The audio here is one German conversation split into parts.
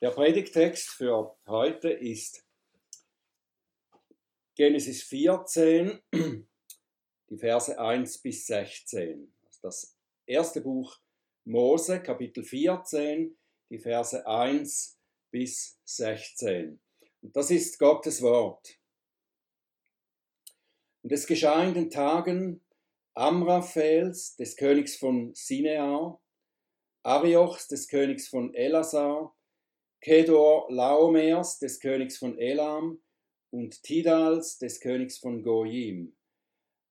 Der Predigtext für heute ist Genesis 14, die Verse 1 bis 16. Das erste Buch Mose, Kapitel 14, die Verse 1 bis 16. Und das ist Gottes Wort. Und es geschah in den Tagen Amraphels, des Königs von Sinear, Ariochs, des Königs von Elasar, Kedor Laomers, des Königs von Elam, und Tidals, des Königs von Goyim,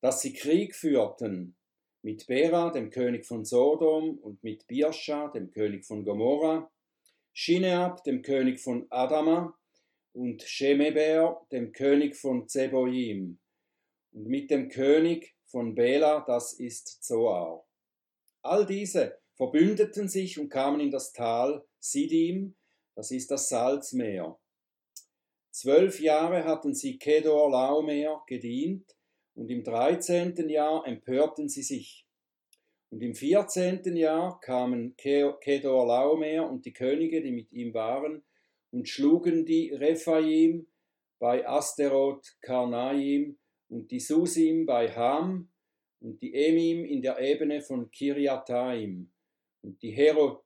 dass sie Krieg führten mit Bera, dem König von Sodom, und mit Birscha, dem König von Gomorra, Shineab, dem König von Adama, und Shemeber, dem König von Zeboim, und mit dem König von Bela, das ist Zoar. All diese verbündeten sich und kamen in das Tal Sidim, das ist das Salzmeer. Zwölf Jahre hatten sie Kedor Laomer gedient, und im dreizehnten Jahr empörten sie sich. Und im vierzehnten Jahr kamen Kedor Laomer und die Könige, die mit ihm waren, und schlugen die Rephaim bei Asteroth Karnaim und die Susim bei Ham und die Emim in der Ebene von Kiriataim und die, Hero,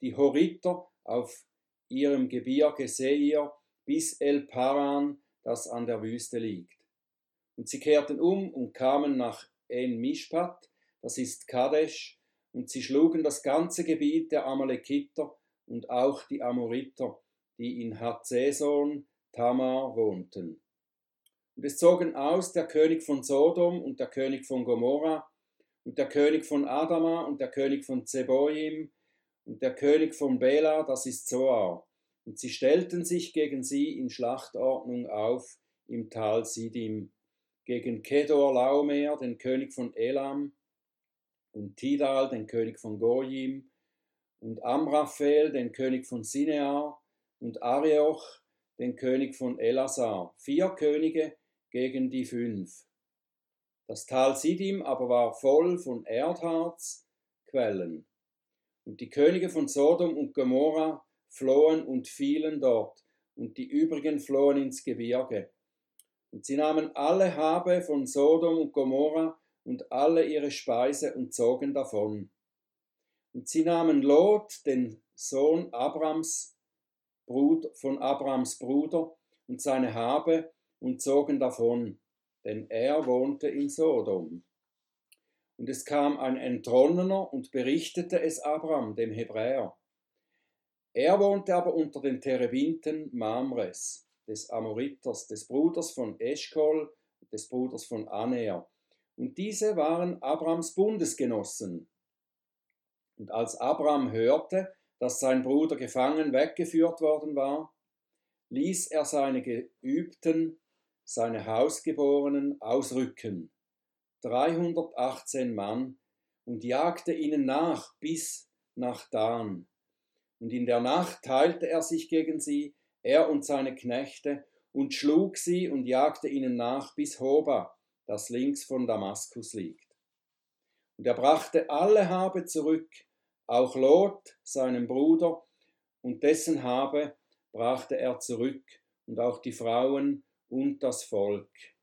die Horiter auf ihrem Gebirge Seir bis El Paran, das an der Wüste liegt. Und sie kehrten um und kamen nach En Mishpat, das ist Kadesh, und sie schlugen das ganze Gebiet der Amalekiter und auch die Amoriter, die in Hazeson Tamar wohnten. Und es zogen aus der König von Sodom und der König von Gomorra und der König von Adama und der König von Zeboim und der König von Bela, das ist Zoar. Und sie stellten sich gegen sie in Schlachtordnung auf im Tal Sidim, gegen Kedor Laomer, den König von Elam, und Tidal, den König von Goyim, und Amraphel, den König von Sinear, und Arioch, den König von Elasar. Vier Könige, gegen die fünf. Das Tal Sidim aber war voll von Erdharzquellen. Und die Könige von Sodom und Gomorra flohen und fielen dort, und die übrigen flohen ins Gebirge. Und sie nahmen alle Habe von Sodom und Gomorra und alle ihre Speise und zogen davon. Und sie nahmen Lot, den Sohn Abrams, von Abrams Bruder, und seine Habe und zogen davon, denn er wohnte in Sodom. Und es kam ein Entronnener und berichtete es Abram, dem Hebräer. Er wohnte aber unter den Terebinten Mamres, des Amoriters, des Bruders von Eschkol, des Bruders von Aner. Und diese waren Abrams Bundesgenossen. Und als Abram hörte, dass sein Bruder gefangen weggeführt worden war, ließ er seine Geübten seine Hausgeborenen ausrücken, 318 Mann, und jagte ihnen nach bis nach Dan. Und in der Nacht teilte er sich gegen sie, er und seine Knechte, und schlug sie und jagte ihnen nach bis Hoba, das links von Damaskus liegt. Und er brachte alle Habe zurück, auch Lot, seinem Bruder, und dessen Habe brachte er zurück, und auch die Frauen und das Volk.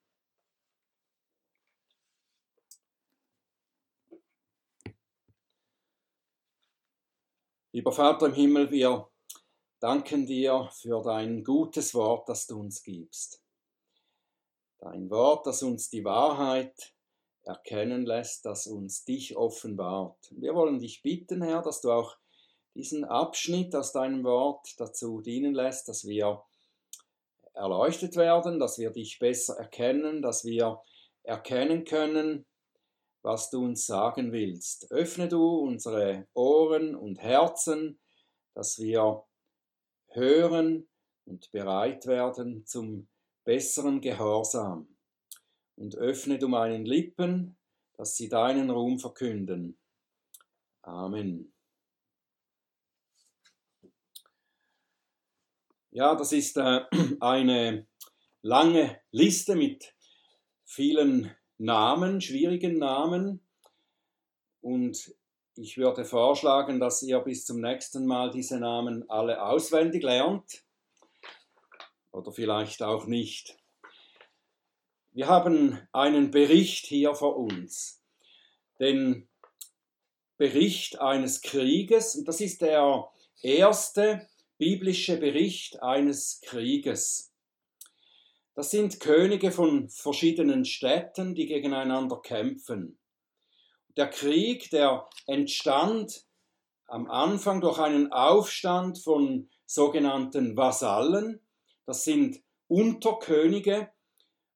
Lieber Vater im Himmel, wir danken dir für dein gutes Wort, das du uns gibst. Dein Wort, das uns die Wahrheit erkennen lässt, das uns dich offenbart. Wir wollen dich bitten, Herr, dass du auch diesen Abschnitt aus deinem Wort dazu dienen lässt, dass wir erleuchtet werden, dass wir dich besser erkennen, dass wir erkennen können, was du uns sagen willst. Öffne du unsere Ohren und Herzen, dass wir hören und bereit werden zum besseren Gehorsam. Und öffne du meinen Lippen, dass sie deinen Ruhm verkünden. Amen. Ja, das ist äh, eine lange Liste mit vielen Namen, schwierigen Namen. Und ich würde vorschlagen, dass ihr bis zum nächsten Mal diese Namen alle auswendig lernt oder vielleicht auch nicht. Wir haben einen Bericht hier vor uns, den Bericht eines Krieges, und das ist der erste biblische Bericht eines Krieges. Das sind Könige von verschiedenen Städten, die gegeneinander kämpfen. Der Krieg, der entstand am Anfang durch einen Aufstand von sogenannten Vasallen, das sind Unterkönige,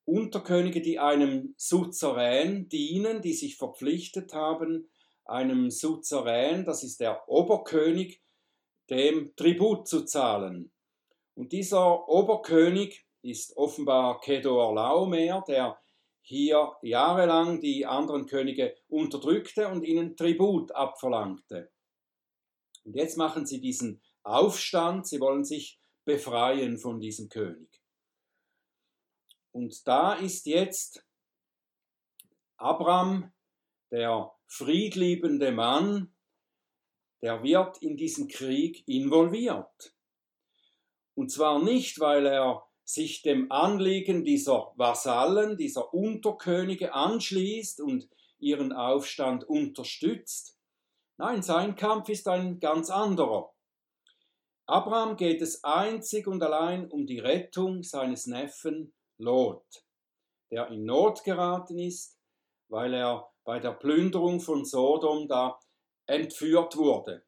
Unterkönige, die einem Suzerän dienen, die sich verpflichtet haben, einem Suzerän, das ist der Oberkönig, dem Tribut zu zahlen. Und dieser Oberkönig ist offenbar Kedor Laomer, der hier jahrelang die anderen Könige unterdrückte und ihnen Tribut abverlangte. Und jetzt machen sie diesen Aufstand, sie wollen sich befreien von diesem König. Und da ist jetzt Abraham, der friedliebende Mann, der wird in diesen Krieg involviert. Und zwar nicht, weil er sich dem Anliegen dieser Vasallen, dieser Unterkönige anschließt und ihren Aufstand unterstützt. Nein, sein Kampf ist ein ganz anderer. Abraham geht es einzig und allein um die Rettung seines Neffen Lot, der in Not geraten ist, weil er bei der Plünderung von Sodom da entführt wurde.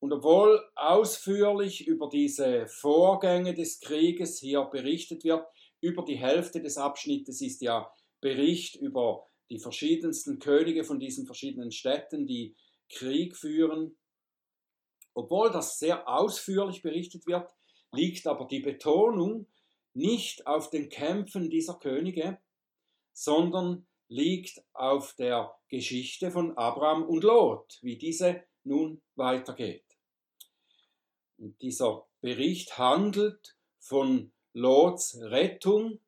Und obwohl ausführlich über diese Vorgänge des Krieges hier berichtet wird, über die Hälfte des Abschnittes ist ja Bericht über die verschiedensten Könige von diesen verschiedenen Städten, die Krieg führen. Obwohl das sehr ausführlich berichtet wird, liegt aber die Betonung nicht auf den Kämpfen dieser Könige, sondern liegt auf der Geschichte von Abraham und Lot, wie diese nun weitergeht. Und dieser Bericht handelt von Lots Rettung,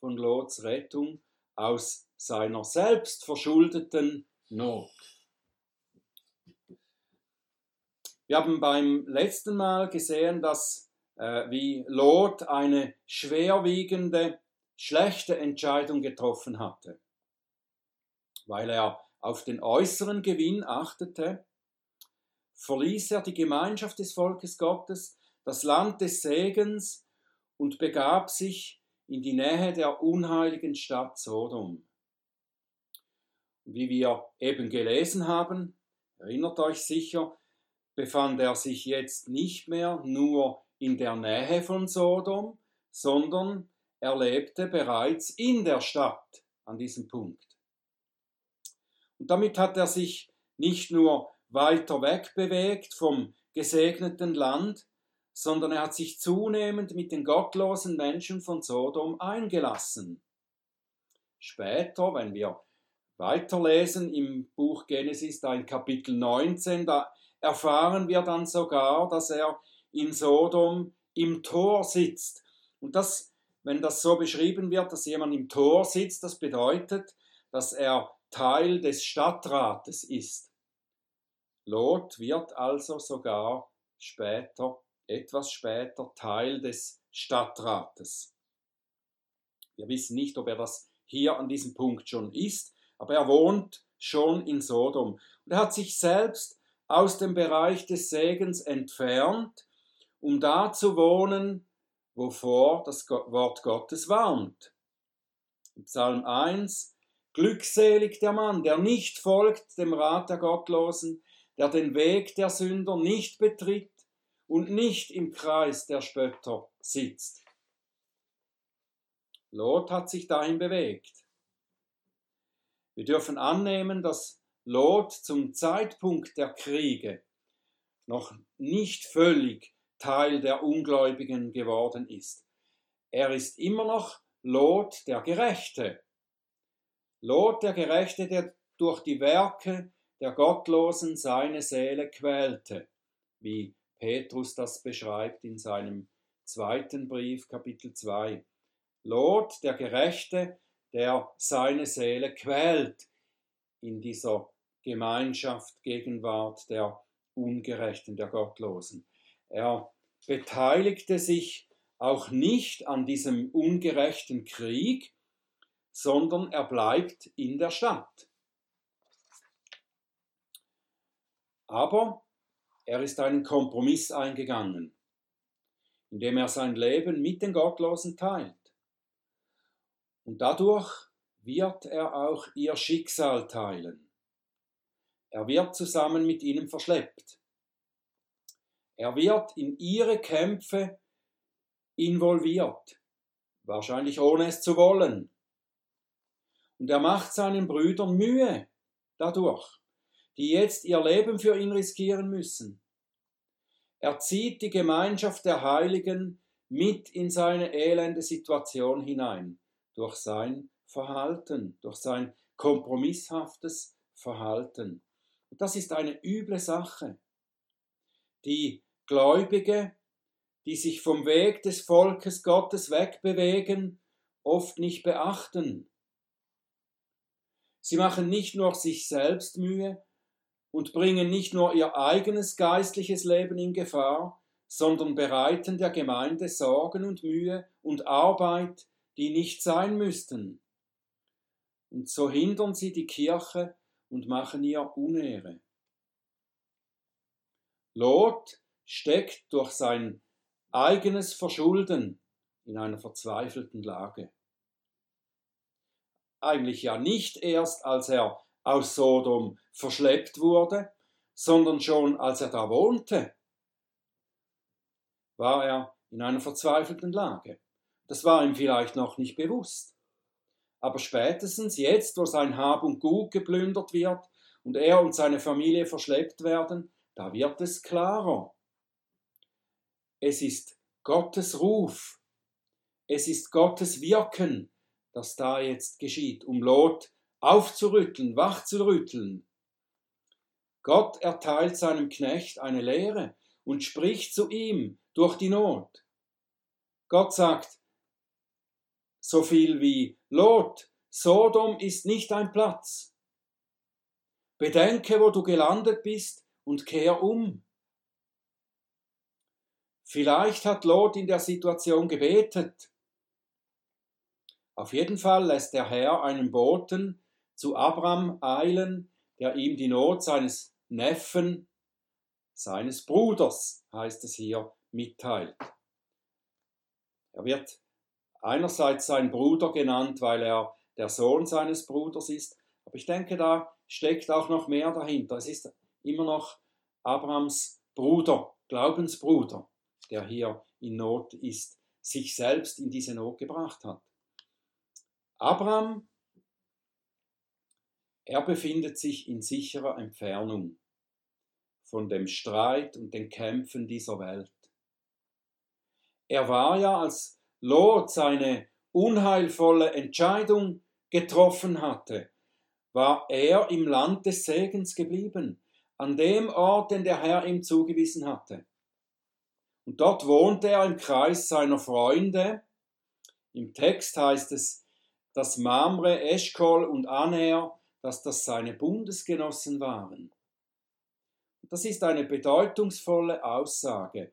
von Lots Rettung aus seiner selbstverschuldeten Not. Wir haben beim letzten Mal gesehen, dass äh, wie Lot eine schwerwiegende, schlechte Entscheidung getroffen hatte, weil er auf den äußeren Gewinn achtete, verließ er die Gemeinschaft des Volkes Gottes, das Land des Segens und begab sich in die Nähe der unheiligen Stadt Sodom. Wie wir eben gelesen haben, erinnert euch sicher, befand er sich jetzt nicht mehr nur in der Nähe von Sodom, sondern er lebte bereits in der Stadt an diesem Punkt. Und damit hat er sich nicht nur weiter weg bewegt vom gesegneten Land, sondern er hat sich zunehmend mit den gottlosen Menschen von Sodom eingelassen. Später, wenn wir weiterlesen im Buch Genesis, da in Kapitel 19, da erfahren wir dann sogar, dass er in Sodom im Tor sitzt. Und das, wenn das so beschrieben wird, dass jemand im Tor sitzt, das bedeutet, dass er Teil des Stadtrates ist. Lot wird also sogar später, etwas später, Teil des Stadtrates. Wir wissen nicht, ob er das hier an diesem Punkt schon ist, aber er wohnt schon in Sodom. Und er hat sich selbst aus dem Bereich des Segens entfernt, um da zu wohnen, wovor das Wort Gottes warnt. In Psalm 1 Glückselig der Mann, der nicht folgt dem Rat der Gottlosen, der den Weg der Sünder nicht betritt und nicht im Kreis der Spötter sitzt. Lot hat sich dahin bewegt. Wir dürfen annehmen, dass Lot zum Zeitpunkt der Kriege noch nicht völlig Teil der Ungläubigen geworden ist. Er ist immer noch Lot der Gerechte. Lot der Gerechte, der durch die Werke der Gottlosen seine Seele quälte, wie Petrus das beschreibt in seinem zweiten Brief, Kapitel 2. Lot der Gerechte, der seine Seele quält, in dieser Gemeinschaft, Gegenwart der Ungerechten, der Gottlosen. Er beteiligte sich auch nicht an diesem ungerechten Krieg, sondern er bleibt in der Stadt. Aber er ist einen Kompromiss eingegangen, indem er sein Leben mit den Gottlosen teilt. Und dadurch wird er auch ihr Schicksal teilen. Er wird zusammen mit ihnen verschleppt. Er wird in ihre Kämpfe involviert, wahrscheinlich ohne es zu wollen. Und er macht seinen Brüdern Mühe dadurch die jetzt ihr Leben für ihn riskieren müssen. Er zieht die Gemeinschaft der Heiligen mit in seine elende Situation hinein, durch sein Verhalten, durch sein kompromisshaftes Verhalten. Und das ist eine üble Sache. Die Gläubige, die sich vom Weg des Volkes Gottes wegbewegen, oft nicht beachten. Sie machen nicht nur sich selbst Mühe, und bringen nicht nur ihr eigenes geistliches Leben in Gefahr, sondern bereiten der Gemeinde Sorgen und Mühe und Arbeit, die nicht sein müssten. Und so hindern sie die Kirche und machen ihr Unehre. Lot steckt durch sein eigenes Verschulden in einer verzweifelten Lage. Eigentlich ja nicht erst, als er aus Sodom verschleppt wurde, sondern schon als er da wohnte, war er in einer verzweifelten Lage. Das war ihm vielleicht noch nicht bewusst. Aber spätestens jetzt, wo sein Hab und Gut geplündert wird und er und seine Familie verschleppt werden, da wird es klarer. Es ist Gottes Ruf, es ist Gottes Wirken, das da jetzt geschieht, um Lot aufzurütteln, wachzurütteln. Gott erteilt seinem Knecht eine Lehre und spricht zu ihm durch die Not. Gott sagt so viel wie Lot, Sodom ist nicht ein Platz. Bedenke, wo du gelandet bist und kehr um. Vielleicht hat Lot in der Situation gebetet. Auf jeden Fall lässt der Herr einen Boten zu Abraham eilen, der ihm die Not seines Neffen, seines Bruders, heißt es hier, mitteilt. Er wird einerseits sein Bruder genannt, weil er der Sohn seines Bruders ist, aber ich denke, da steckt auch noch mehr dahinter. Es ist immer noch Abrahams Bruder, Glaubensbruder, der hier in Not ist, sich selbst in diese Not gebracht hat. Abraham er befindet sich in sicherer Entfernung von dem Streit und den Kämpfen dieser Welt. Er war ja, als Lot seine unheilvolle Entscheidung getroffen hatte, war er im Land des Segens geblieben, an dem Ort, den der Herr ihm zugewiesen hatte. Und dort wohnte er im Kreis seiner Freunde. Im Text heißt es, dass Mamre, Eschkol und Aner dass das seine Bundesgenossen waren. Das ist eine bedeutungsvolle Aussage.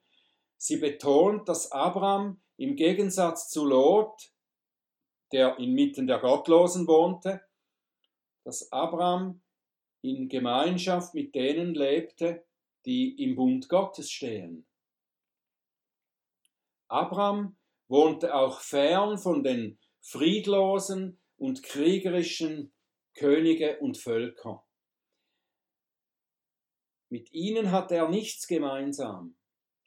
Sie betont, dass Abraham im Gegensatz zu Lot, der inmitten der Gottlosen wohnte, dass Abraham in Gemeinschaft mit denen lebte, die im Bund Gottes stehen. Abraham wohnte auch fern von den friedlosen und kriegerischen Könige und Völker. Mit ihnen hatte er nichts gemeinsam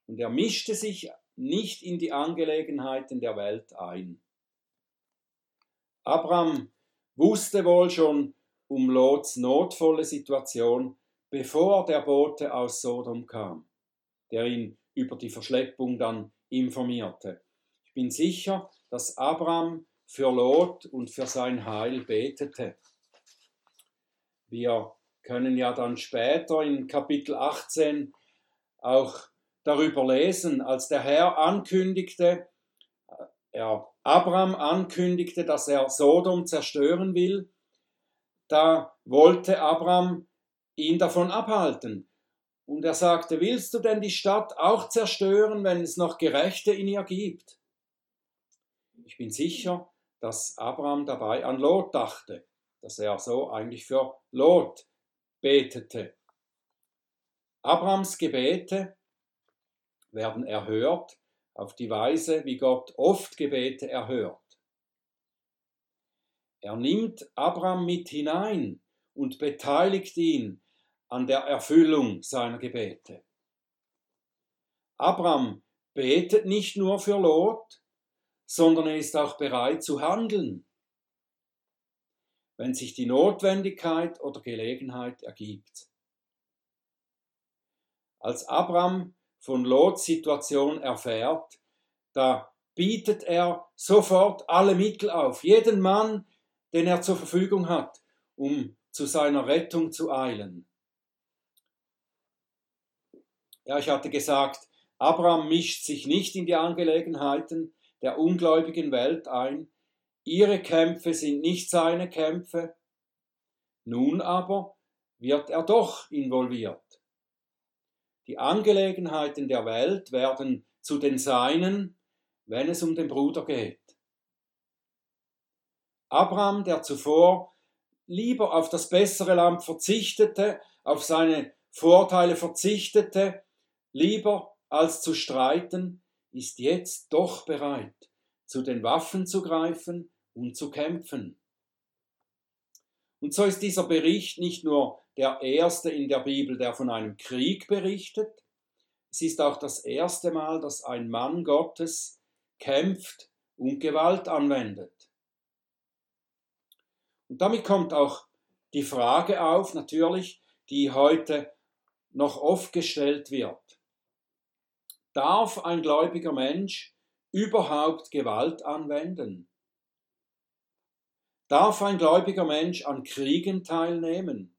und er mischte sich nicht in die Angelegenheiten der Welt ein. Abraham wusste wohl schon um Lots notvolle Situation, bevor der Bote aus Sodom kam, der ihn über die Verschleppung dann informierte. Ich bin sicher, dass Abraham für Lot und für sein Heil betete. Wir können ja dann später in Kapitel 18 auch darüber lesen, als der Herr ankündigte, äh, er Abraham ankündigte, dass er Sodom zerstören will, da wollte Abraham ihn davon abhalten. Und er sagte, willst du denn die Stadt auch zerstören, wenn es noch Gerechte in ihr gibt? Ich bin sicher, dass Abraham dabei an Lot dachte, dass er so eigentlich für Lot betete. Abrahams Gebete werden erhört auf die Weise, wie Gott oft Gebete erhört. Er nimmt Abraham mit hinein und beteiligt ihn an der Erfüllung seiner Gebete. Abraham betet nicht nur für Lot, sondern er ist auch bereit zu handeln, wenn sich die Notwendigkeit oder Gelegenheit ergibt. Als Abraham von Lots Situation erfährt, da bietet er sofort alle Mittel auf, jeden Mann, den er zur Verfügung hat, um zu seiner Rettung zu eilen. Ja, ich hatte gesagt, Abraham mischt sich nicht in die Angelegenheiten der ungläubigen Welt ein. Ihre Kämpfe sind nicht seine Kämpfe. Nun aber wird er doch involviert. Die Angelegenheiten der Welt werden zu den Seinen, wenn es um den Bruder geht. Abraham, der zuvor lieber auf das bessere Land verzichtete, auf seine Vorteile verzichtete, lieber als zu streiten, ist jetzt doch bereit, zu den Waffen zu greifen und zu kämpfen. Und so ist dieser Bericht nicht nur der erste in der Bibel, der von einem Krieg berichtet, es ist auch das erste Mal, dass ein Mann Gottes kämpft und Gewalt anwendet. Und damit kommt auch die Frage auf, natürlich, die heute noch oft gestellt wird. Darf ein gläubiger Mensch überhaupt Gewalt anwenden? Darf ein gläubiger Mensch an Kriegen teilnehmen?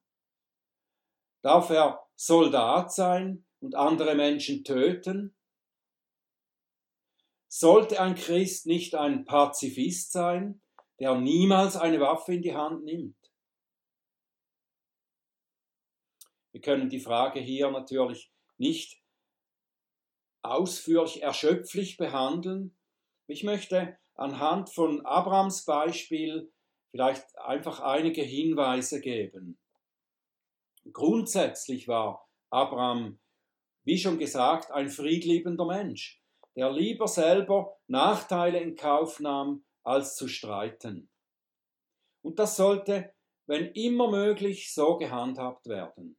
Darf er Soldat sein und andere Menschen töten? Sollte ein Christ nicht ein Pazifist sein, der niemals eine Waffe in die Hand nimmt? Wir können die Frage hier natürlich nicht ausführlich erschöpflich behandeln. Ich möchte anhand von Abrahams Beispiel vielleicht einfach einige Hinweise geben. Grundsätzlich war Abraham, wie schon gesagt, ein friedliebender Mensch, der lieber selber Nachteile in Kauf nahm, als zu streiten. Und das sollte, wenn immer möglich, so gehandhabt werden.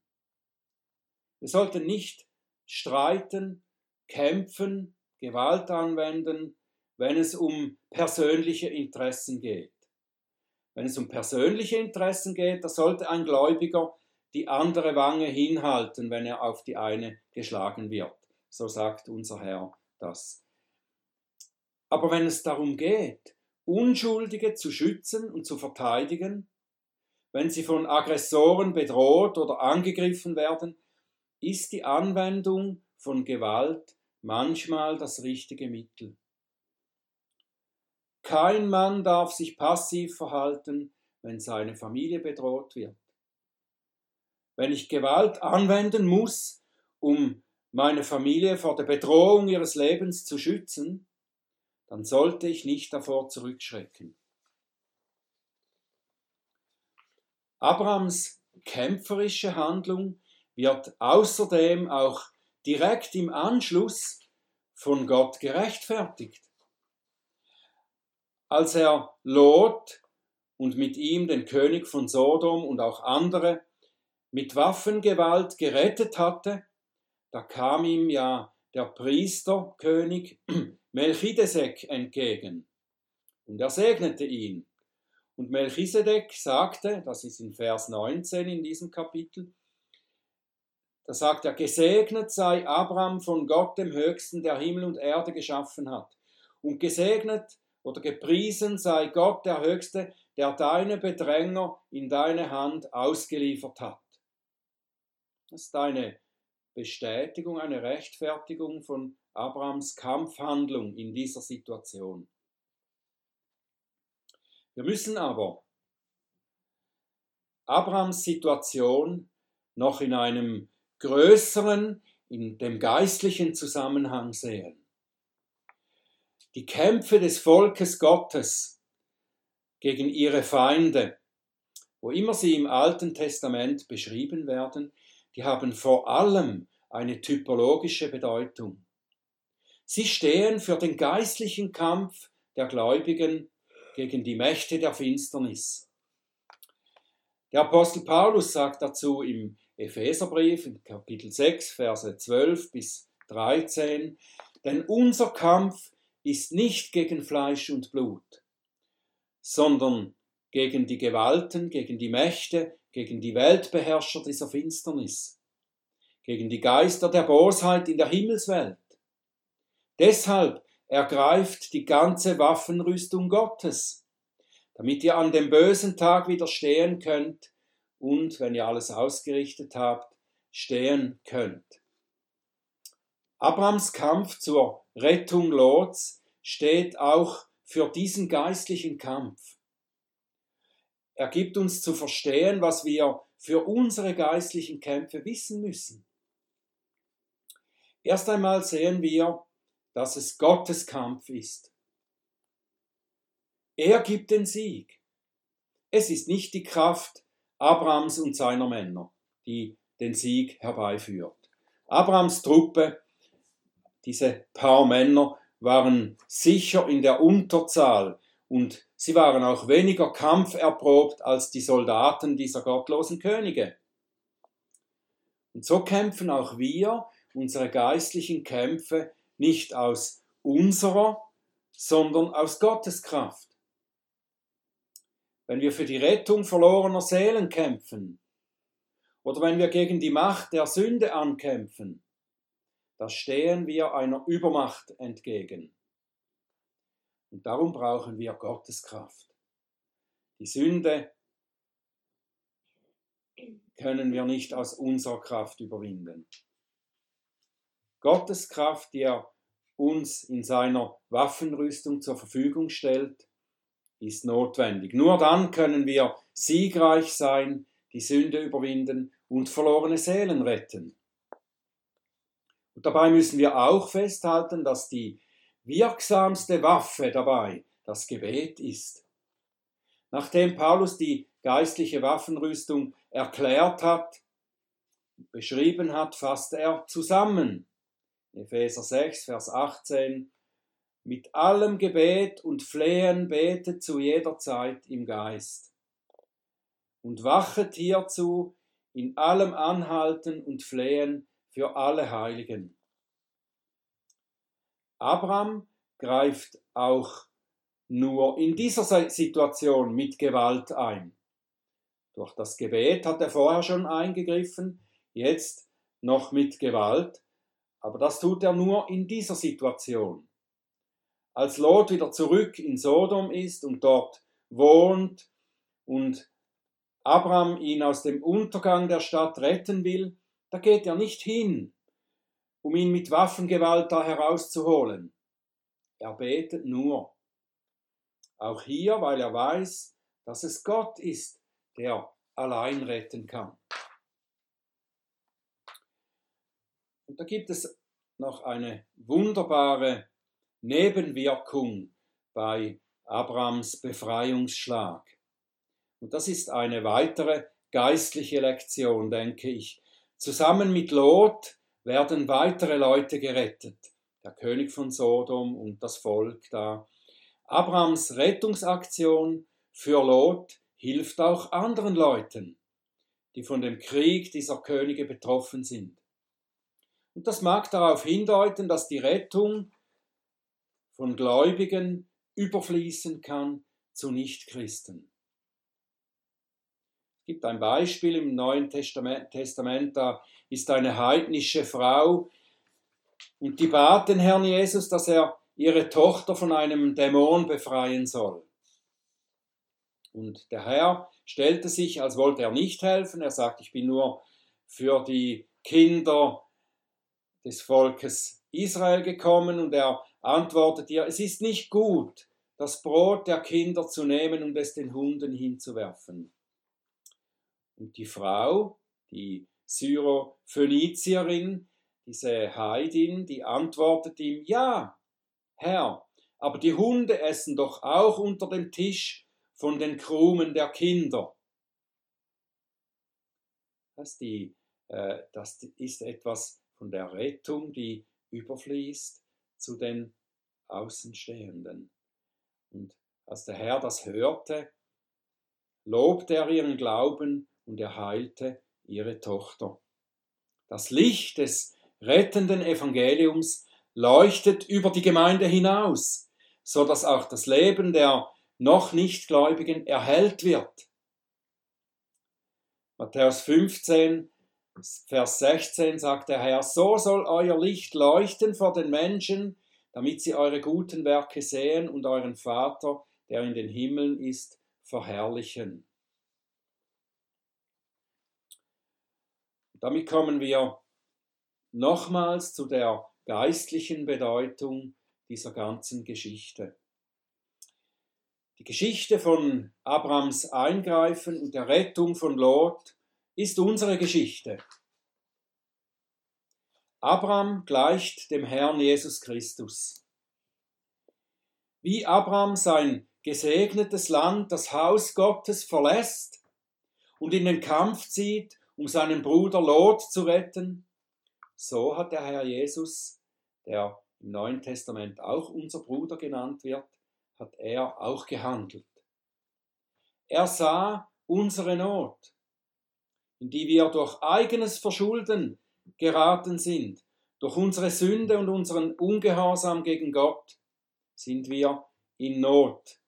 Wir sollten nicht streiten, kämpfen, Gewalt anwenden, wenn es um persönliche Interessen geht. Wenn es um persönliche Interessen geht, da sollte ein Gläubiger die andere Wange hinhalten, wenn er auf die eine geschlagen wird. So sagt unser Herr das. Aber wenn es darum geht, Unschuldige zu schützen und zu verteidigen, wenn sie von Aggressoren bedroht oder angegriffen werden, ist die Anwendung von Gewalt manchmal das richtige Mittel. Kein Mann darf sich passiv verhalten, wenn seine Familie bedroht wird. Wenn ich Gewalt anwenden muss, um meine Familie vor der Bedrohung ihres Lebens zu schützen, dann sollte ich nicht davor zurückschrecken. Abrahams kämpferische Handlung wird außerdem auch direkt im Anschluss von Gott gerechtfertigt. Als er Lot und mit ihm den König von Sodom und auch andere mit Waffengewalt gerettet hatte, da kam ihm ja der Priesterkönig Melchisedek entgegen und er segnete ihn. Und Melchisedek sagte, das ist in Vers 19 in diesem Kapitel, da sagt er, gesegnet sei Abraham von Gott dem Höchsten, der Himmel und Erde geschaffen hat. Und gesegnet oder gepriesen sei Gott der Höchste, der deine Bedränger in deine Hand ausgeliefert hat. Das ist eine Bestätigung, eine Rechtfertigung von Abrahams Kampfhandlung in dieser Situation. Wir müssen aber Abrahams Situation noch in einem größeren, in dem geistlichen Zusammenhang sehen. Die Kämpfe des Volkes Gottes gegen ihre Feinde, wo immer sie im Alten Testament beschrieben werden, die haben vor allem eine typologische Bedeutung. Sie stehen für den geistlichen Kampf der Gläubigen gegen die Mächte der Finsternis. Der Apostel Paulus sagt dazu im Epheserbrief in Kapitel 6, Verse 12 bis 13, denn unser Kampf ist nicht gegen Fleisch und Blut, sondern gegen die Gewalten, gegen die Mächte, gegen die Weltbeherrscher dieser Finsternis, gegen die Geister der Bosheit in der Himmelswelt. Deshalb ergreift die ganze Waffenrüstung Gottes, damit ihr an dem bösen Tag widerstehen könnt und, wenn ihr alles ausgerichtet habt, stehen könnt. Abrams Kampf zur Rettung Lots steht auch für diesen geistlichen Kampf. Er gibt uns zu verstehen, was wir für unsere geistlichen Kämpfe wissen müssen. Erst einmal sehen wir, dass es Gottes Kampf ist. Er gibt den Sieg. Es ist nicht die Kraft Abrams und seiner Männer, die den Sieg herbeiführt. Abrams Truppe, diese paar Männer, waren sicher in der Unterzahl und sie waren auch weniger kampferprobt als die Soldaten dieser gottlosen Könige. Und so kämpfen auch wir unsere geistlichen Kämpfe nicht aus unserer, sondern aus Gottes Kraft. Wenn wir für die Rettung verlorener Seelen kämpfen oder wenn wir gegen die Macht der Sünde ankämpfen, da stehen wir einer Übermacht entgegen. Und darum brauchen wir Gottes Kraft. Die Sünde können wir nicht aus unserer Kraft überwinden. Gottes Kraft, die er uns in seiner Waffenrüstung zur Verfügung stellt, ist notwendig. Nur dann können wir siegreich sein, die Sünde überwinden und verlorene Seelen retten. Und dabei müssen wir auch festhalten, dass die wirksamste Waffe dabei das Gebet ist. Nachdem Paulus die geistliche Waffenrüstung erklärt hat, beschrieben hat, fasst er zusammen. Epheser 6, Vers 18. Mit allem Gebet und Flehen betet zu jeder Zeit im Geist. Und wachet hierzu in allem Anhalten und Flehen für alle Heiligen. Abraham greift auch nur in dieser Situation mit Gewalt ein. Durch das Gebet hat er vorher schon eingegriffen, jetzt noch mit Gewalt, aber das tut er nur in dieser Situation. Als Lot wieder zurück in Sodom ist und dort wohnt und Abraham ihn aus dem Untergang der Stadt retten will, da geht er nicht hin, um ihn mit Waffengewalt da herauszuholen. Er betet nur. Auch hier, weil er weiß, dass es Gott ist, der allein retten kann. Und da gibt es noch eine wunderbare Nebenwirkung bei Abrams Befreiungsschlag. Und das ist eine weitere geistliche Lektion, denke ich. Zusammen mit Lot werden weitere Leute gerettet. Der König von Sodom und das Volk da. Abrams Rettungsaktion für Lot hilft auch anderen Leuten, die von dem Krieg dieser Könige betroffen sind. Und das mag darauf hindeuten, dass die Rettung von Gläubigen überfließen kann zu Nichtchristen. Es gibt ein Beispiel im Neuen Testament, Testament, da ist eine heidnische Frau und die bat den Herrn Jesus, dass er ihre Tochter von einem Dämon befreien soll. Und der Herr stellte sich, als wollte er nicht helfen, er sagt, ich bin nur für die Kinder des Volkes Israel gekommen und er antwortet ihr, es ist nicht gut, das Brot der Kinder zu nehmen und es den Hunden hinzuwerfen. Und die Frau, die Syrophönizierin, diese Heidin, die antwortet ihm, ja, Herr, aber die Hunde essen doch auch unter dem Tisch von den Krumen der Kinder. Das, die, äh, das ist etwas von der Rettung, die überfließt zu den Außenstehenden. Und als der Herr das hörte, lobte er ihren Glauben und er heilte ihre Tochter. Das Licht des rettenden Evangeliums leuchtet über die Gemeinde hinaus, so dass auch das Leben der noch Nichtgläubigen erhellt wird. Matthäus 15, Vers 16 sagt der Herr, so soll euer Licht leuchten vor den Menschen, damit sie eure guten Werke sehen und euren Vater, der in den Himmeln ist, verherrlichen. Damit kommen wir nochmals zu der geistlichen Bedeutung dieser ganzen Geschichte. Die Geschichte von Abrams Eingreifen und der Rettung von Lot ist unsere Geschichte. Abraham gleicht dem Herrn Jesus Christus. Wie Abraham sein gesegnetes Land, das Haus Gottes verlässt und in den Kampf zieht, um seinen Bruder Lot zu retten, so hat der Herr Jesus, der im Neuen Testament auch unser Bruder genannt wird, hat er auch gehandelt. Er sah unsere Not, in die wir durch eigenes Verschulden geraten sind, durch unsere Sünde und unseren Ungehorsam gegen Gott, sind wir in Not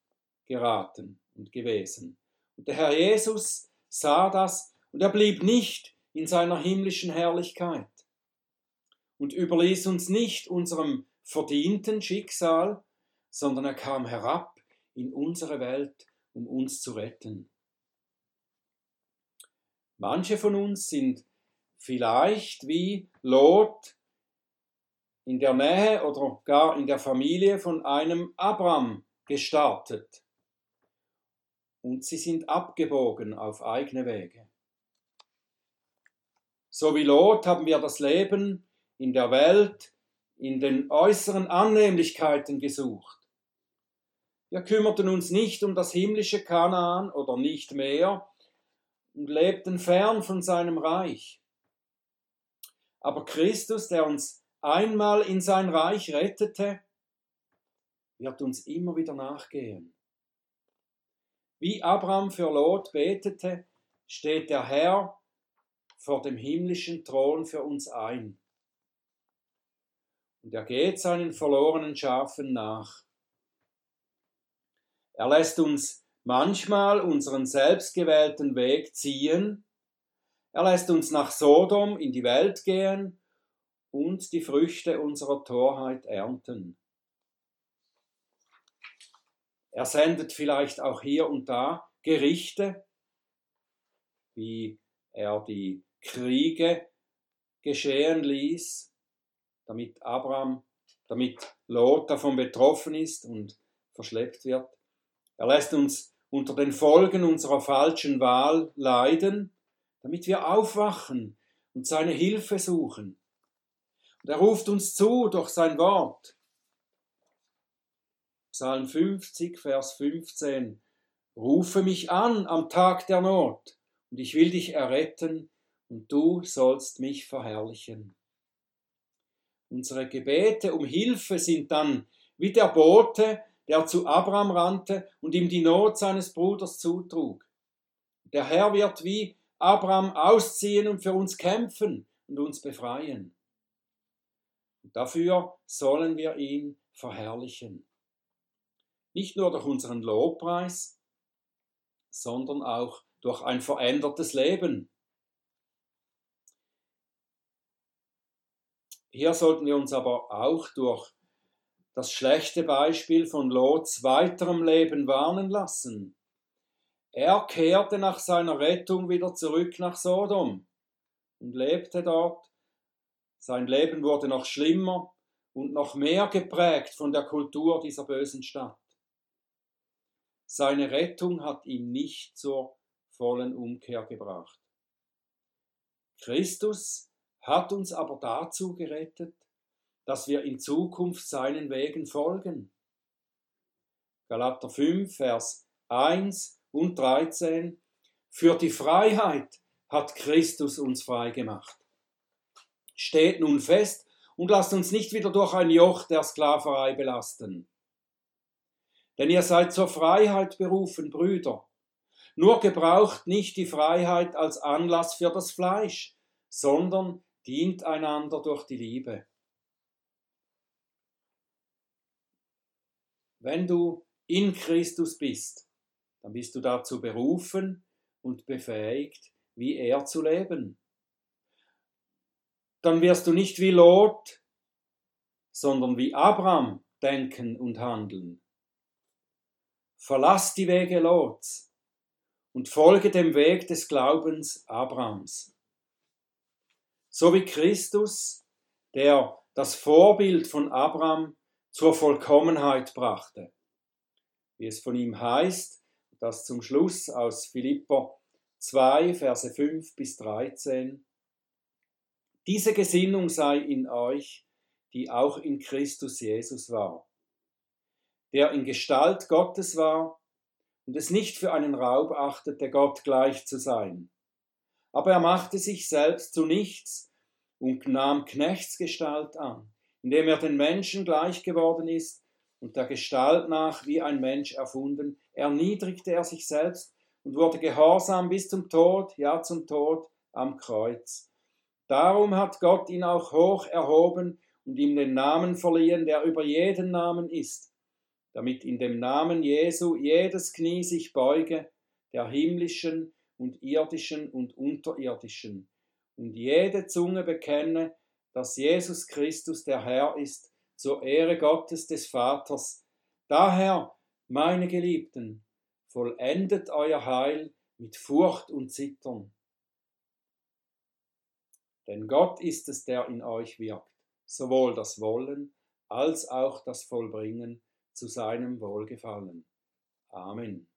geraten und gewesen. Und der Herr Jesus sah das und er blieb nicht in seiner himmlischen Herrlichkeit und überließ uns nicht unserem verdienten Schicksal, sondern er kam herab in unsere Welt, um uns zu retten. Manche von uns sind vielleicht wie Lot in der Nähe oder gar in der Familie von einem Abraham gestartet. Und sie sind abgebogen auf eigene Wege. So wie Lot haben wir das Leben in der Welt in den äußeren Annehmlichkeiten gesucht. Wir kümmerten uns nicht um das himmlische Kanaan oder nicht mehr und lebten fern von seinem Reich. Aber Christus, der uns einmal in sein Reich rettete, wird uns immer wieder nachgehen. Wie Abraham für Lot betete, steht der Herr vor dem himmlischen Thron für uns ein. Und er geht seinen verlorenen Schafen nach. Er lässt uns manchmal unseren selbstgewählten Weg ziehen, er lässt uns nach Sodom in die Welt gehen und die Früchte unserer Torheit ernten. Er sendet vielleicht auch hier und da Gerichte, wie er die Kriege geschehen ließ, damit Abraham, damit Lot davon betroffen ist und verschleppt wird. Er lässt uns unter den Folgen unserer falschen Wahl leiden damit wir aufwachen und seine Hilfe suchen. Und er ruft uns zu durch sein Wort. Psalm 50, Vers 15. Rufe mich an am Tag der Not, und ich will dich erretten, und du sollst mich verherrlichen. Unsere Gebete um Hilfe sind dann wie der Bote, der zu Abraham rannte und ihm die Not seines Bruders zutrug. Der Herr wird wie Abraham ausziehen und für uns kämpfen und uns befreien. Und dafür sollen wir ihn verherrlichen. Nicht nur durch unseren Lobpreis, sondern auch durch ein verändertes Leben. Hier sollten wir uns aber auch durch das schlechte Beispiel von Lots weiterem Leben warnen lassen. Er kehrte nach seiner Rettung wieder zurück nach Sodom und lebte dort. Sein Leben wurde noch schlimmer und noch mehr geprägt von der Kultur dieser bösen Stadt. Seine Rettung hat ihn nicht zur vollen Umkehr gebracht. Christus hat uns aber dazu gerettet, dass wir in Zukunft seinen Wegen folgen. Galater 5, Vers 1 und 13. Für die Freiheit hat Christus uns frei gemacht. Steht nun fest und lasst uns nicht wieder durch ein Joch der Sklaverei belasten. Denn ihr seid zur Freiheit berufen, Brüder. Nur gebraucht nicht die Freiheit als Anlass für das Fleisch, sondern dient einander durch die Liebe. Wenn du in Christus bist, dann bist du dazu berufen und befähigt, wie er zu leben. Dann wirst du nicht wie Lot, sondern wie Abraham denken und handeln. Verlass die Wege Lots und folge dem Weg des Glaubens Abrahams. So wie Christus, der das Vorbild von Abraham zur Vollkommenheit brachte. Wie es von ihm heißt, das zum Schluss aus Philippa 2, Verse 5 bis 13. Diese Gesinnung sei in euch, die auch in Christus Jesus war der in Gestalt Gottes war und es nicht für einen Raub achtete, Gott gleich zu sein. Aber er machte sich selbst zu nichts und nahm Knechtsgestalt an, indem er den Menschen gleich geworden ist und der Gestalt nach wie ein Mensch erfunden, erniedrigte er sich selbst und wurde gehorsam bis zum Tod, ja zum Tod am Kreuz. Darum hat Gott ihn auch hoch erhoben und ihm den Namen verliehen, der über jeden Namen ist, damit in dem Namen Jesu jedes Knie sich beuge, der himmlischen und irdischen und unterirdischen, und jede Zunge bekenne, dass Jesus Christus der Herr ist, zur Ehre Gottes des Vaters. Daher, meine Geliebten, vollendet euer Heil mit Furcht und Zittern. Denn Gott ist es, der in euch wirkt, sowohl das Wollen als auch das Vollbringen zu seinem Wohlgefallen. Amen.